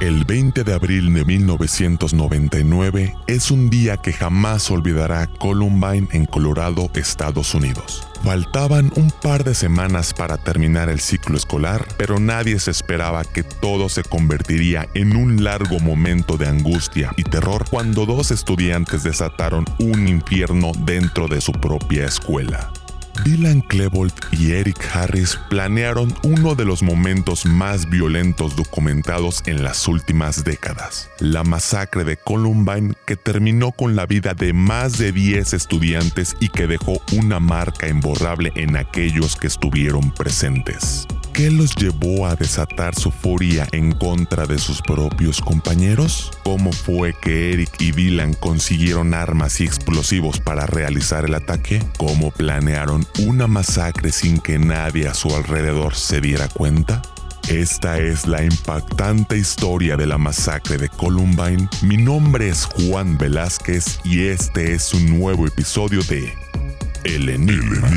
El 20 de abril de 1999 es un día que jamás olvidará Columbine en Colorado, Estados Unidos. Faltaban un par de semanas para terminar el ciclo escolar, pero nadie se esperaba que todo se convertiría en un largo momento de angustia y terror cuando dos estudiantes desataron un infierno dentro de su propia escuela. Dylan Klebold y Eric Harris planearon uno de los momentos más violentos documentados en las últimas décadas, la masacre de Columbine que terminó con la vida de más de 10 estudiantes y que dejó una marca imborrable en aquellos que estuvieron presentes. ¿Qué los llevó a desatar su furia en contra de sus propios compañeros? ¿Cómo fue que Eric y Dylan consiguieron armas y explosivos para realizar el ataque? ¿Cómo planearon una masacre sin que nadie a su alrededor se diera cuenta? Esta es la impactante historia de la masacre de Columbine. Mi nombre es Juan Velázquez y este es un nuevo episodio de El Enigma.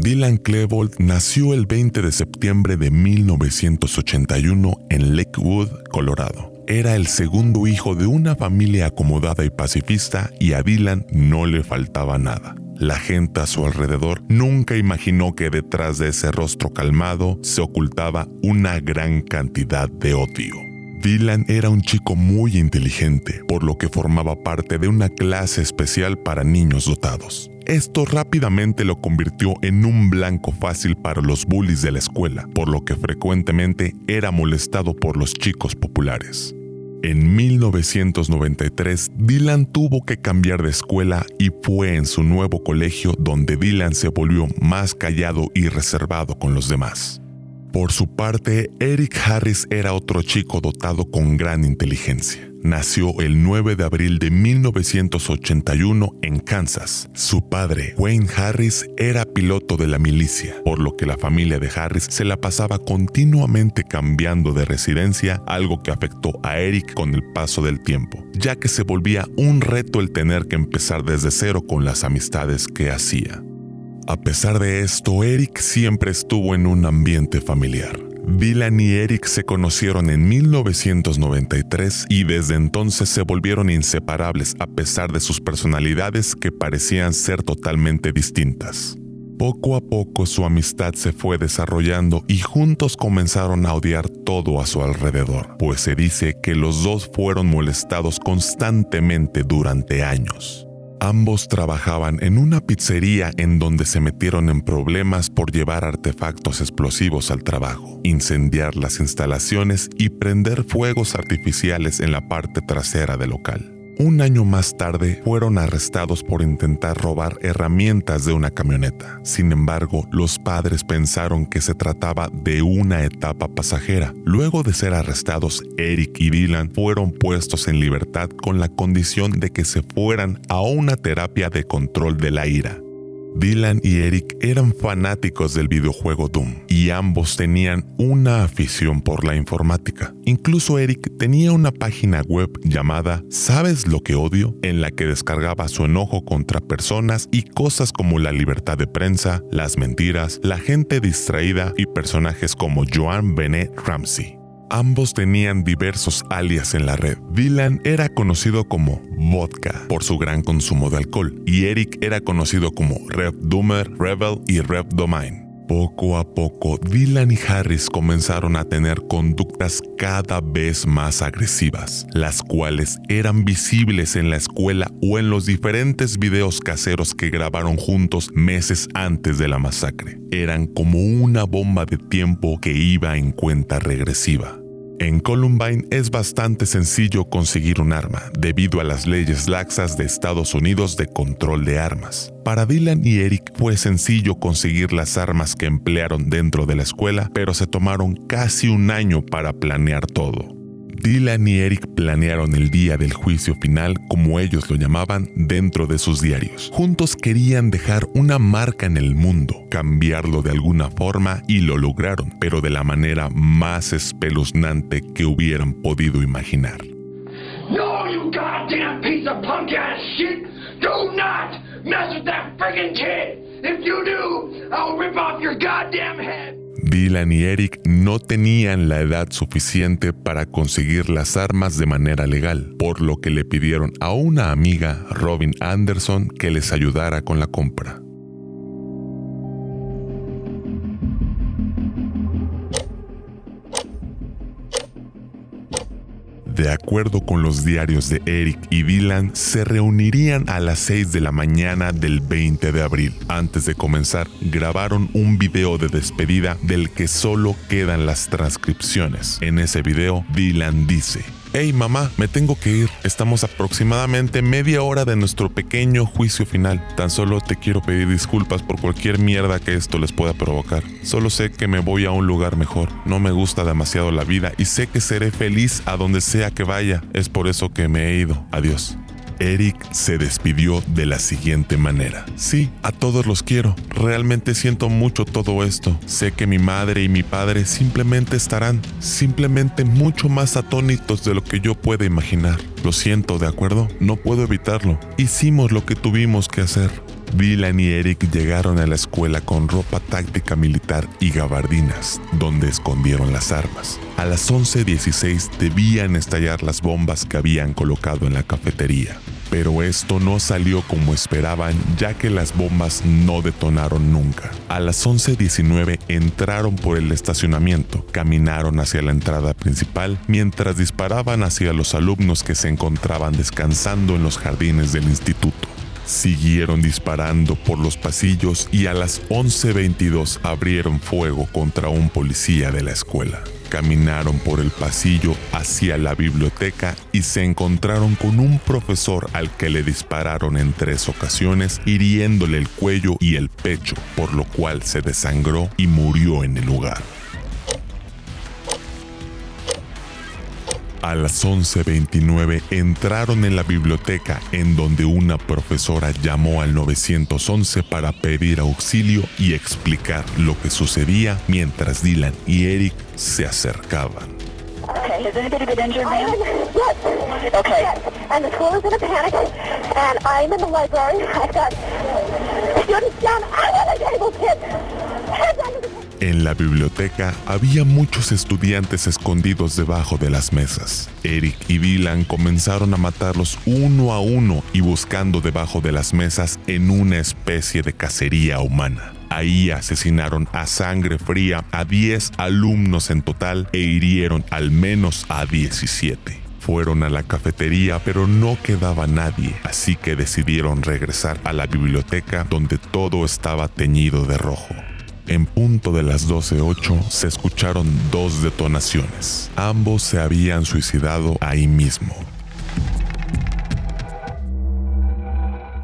Dylan Klebold nació el 20 de septiembre de 1981 en Lakewood, Colorado. Era el segundo hijo de una familia acomodada y pacifista y a Dylan no le faltaba nada. La gente a su alrededor nunca imaginó que detrás de ese rostro calmado se ocultaba una gran cantidad de odio. Dylan era un chico muy inteligente, por lo que formaba parte de una clase especial para niños dotados. Esto rápidamente lo convirtió en un blanco fácil para los bullies de la escuela, por lo que frecuentemente era molestado por los chicos populares. En 1993, Dylan tuvo que cambiar de escuela y fue en su nuevo colegio donde Dylan se volvió más callado y reservado con los demás. Por su parte, Eric Harris era otro chico dotado con gran inteligencia. Nació el 9 de abril de 1981 en Kansas. Su padre, Wayne Harris, era piloto de la milicia, por lo que la familia de Harris se la pasaba continuamente cambiando de residencia, algo que afectó a Eric con el paso del tiempo, ya que se volvía un reto el tener que empezar desde cero con las amistades que hacía. A pesar de esto, Eric siempre estuvo en un ambiente familiar. Dylan y Eric se conocieron en 1993 y desde entonces se volvieron inseparables a pesar de sus personalidades que parecían ser totalmente distintas. Poco a poco su amistad se fue desarrollando y juntos comenzaron a odiar todo a su alrededor, pues se dice que los dos fueron molestados constantemente durante años. Ambos trabajaban en una pizzería en donde se metieron en problemas por llevar artefactos explosivos al trabajo, incendiar las instalaciones y prender fuegos artificiales en la parte trasera del local. Un año más tarde fueron arrestados por intentar robar herramientas de una camioneta. Sin embargo, los padres pensaron que se trataba de una etapa pasajera. Luego de ser arrestados, Eric y Dylan fueron puestos en libertad con la condición de que se fueran a una terapia de control de la ira. Dylan y Eric eran fanáticos del videojuego Doom y ambos tenían una afición por la informática. Incluso Eric tenía una página web llamada ¿Sabes lo que odio? en la que descargaba su enojo contra personas y cosas como la libertad de prensa, las mentiras, la gente distraída y personajes como Joan Bennett Ramsey. Ambos tenían diversos alias en la red. Dylan era conocido como Vodka por su gran consumo de alcohol y Eric era conocido como Rev Doomer, Rebel y Rev Domain. Poco a poco, Dylan y Harris comenzaron a tener conductas cada vez más agresivas, las cuales eran visibles en la escuela o en los diferentes videos caseros que grabaron juntos meses antes de la masacre. Eran como una bomba de tiempo que iba en cuenta regresiva. En Columbine es bastante sencillo conseguir un arma, debido a las leyes laxas de Estados Unidos de control de armas. Para Dylan y Eric fue sencillo conseguir las armas que emplearon dentro de la escuela, pero se tomaron casi un año para planear todo. Dylan y Eric planearon el día del juicio final, como ellos lo llamaban, dentro de sus diarios. Juntos querían dejar una marca en el mundo, cambiarlo de alguna forma y lo lograron, pero de la manera más espeluznante que hubieran podido imaginar. No, you goddamn piece of punk ass shit! Do not mess with that friggin' kid! If you do, I'll rip off your goddamn head! Dylan y Eric no tenían la edad suficiente para conseguir las armas de manera legal, por lo que le pidieron a una amiga, Robin Anderson, que les ayudara con la compra. De acuerdo con los diarios de Eric y Dylan, se reunirían a las 6 de la mañana del 20 de abril. Antes de comenzar, grabaron un video de despedida del que solo quedan las transcripciones. En ese video, Dylan dice, Hey mamá, me tengo que ir. Estamos aproximadamente media hora de nuestro pequeño juicio final. Tan solo te quiero pedir disculpas por cualquier mierda que esto les pueda provocar. Solo sé que me voy a un lugar mejor. No me gusta demasiado la vida y sé que seré feliz a donde sea que vaya. Es por eso que me he ido. Adiós. Eric se despidió de la siguiente manera. Sí, a todos los quiero. Realmente siento mucho todo esto. Sé que mi madre y mi padre simplemente estarán, simplemente mucho más atónitos de lo que yo pueda imaginar. Lo siento, ¿de acuerdo? No puedo evitarlo. Hicimos lo que tuvimos que hacer. Dylan y Eric llegaron a la escuela con ropa táctica militar y gabardinas, donde escondieron las armas. A las 11.16 debían estallar las bombas que habían colocado en la cafetería. Pero esto no salió como esperaban ya que las bombas no detonaron nunca. A las 11.19 entraron por el estacionamiento, caminaron hacia la entrada principal mientras disparaban hacia los alumnos que se encontraban descansando en los jardines del instituto. Siguieron disparando por los pasillos y a las 11.22 abrieron fuego contra un policía de la escuela. Caminaron por el pasillo hacia la biblioteca y se encontraron con un profesor al que le dispararon en tres ocasiones, hiriéndole el cuello y el pecho, por lo cual se desangró y murió en el lugar. A las 11.29 entraron en la biblioteca en donde una profesora llamó al 911 para pedir auxilio y explicar lo que sucedía mientras Dylan y Eric se acercaban. Okay, has anybody been injured, ma'am? Yes. Okay. And the school is in a panic, and I'm in the library. I've got students down. I'm at a table, kid. En la biblioteca había muchos estudiantes escondidos debajo de las mesas. Eric y Dylan comenzaron a matarlos uno a uno y buscando debajo de las mesas en una especie de cacería humana. Ahí asesinaron a sangre fría a 10 alumnos en total e hirieron al menos a 17. Fueron a la cafetería pero no quedaba nadie, así que decidieron regresar a la biblioteca donde todo estaba teñido de rojo. En punto de las 12.08 se escucharon dos detonaciones. Ambos se habían suicidado ahí mismo.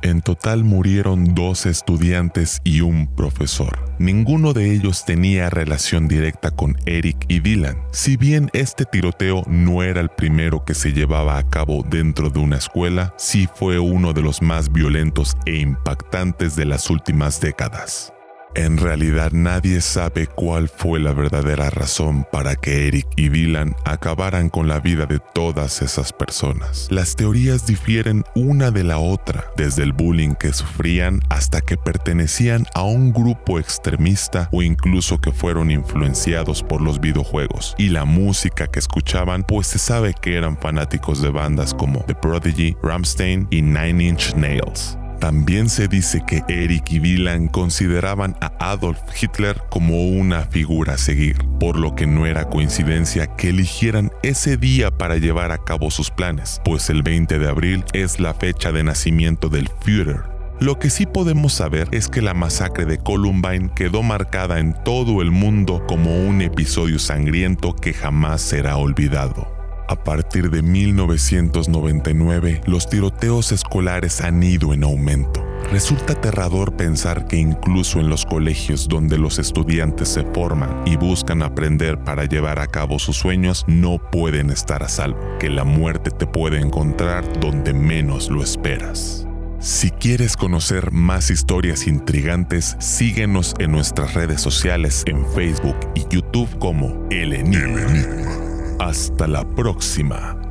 En total murieron dos estudiantes y un profesor. Ninguno de ellos tenía relación directa con Eric y Dylan. Si bien este tiroteo no era el primero que se llevaba a cabo dentro de una escuela, sí fue uno de los más violentos e impactantes de las últimas décadas. En realidad nadie sabe cuál fue la verdadera razón para que Eric y Dylan acabaran con la vida de todas esas personas. Las teorías difieren una de la otra, desde el bullying que sufrían hasta que pertenecían a un grupo extremista o incluso que fueron influenciados por los videojuegos y la música que escuchaban, pues se sabe que eran fanáticos de bandas como The Prodigy, Ramstein y Nine Inch Nails. También se dice que Eric y Dylan consideraban a Adolf Hitler como una figura a seguir, por lo que no era coincidencia que eligieran ese día para llevar a cabo sus planes, pues el 20 de abril es la fecha de nacimiento del Führer, lo que sí podemos saber es que la masacre de Columbine quedó marcada en todo el mundo como un episodio sangriento que jamás será olvidado. A partir de 1999, los tiroteos escolares han ido en aumento. Resulta aterrador pensar que incluso en los colegios donde los estudiantes se forman y buscan aprender para llevar a cabo sus sueños, no pueden estar a salvo, que la muerte te puede encontrar donde menos lo esperas. Si quieres conocer más historias intrigantes, síguenos en nuestras redes sociales en Facebook y YouTube como El Enigma. Hasta la próxima.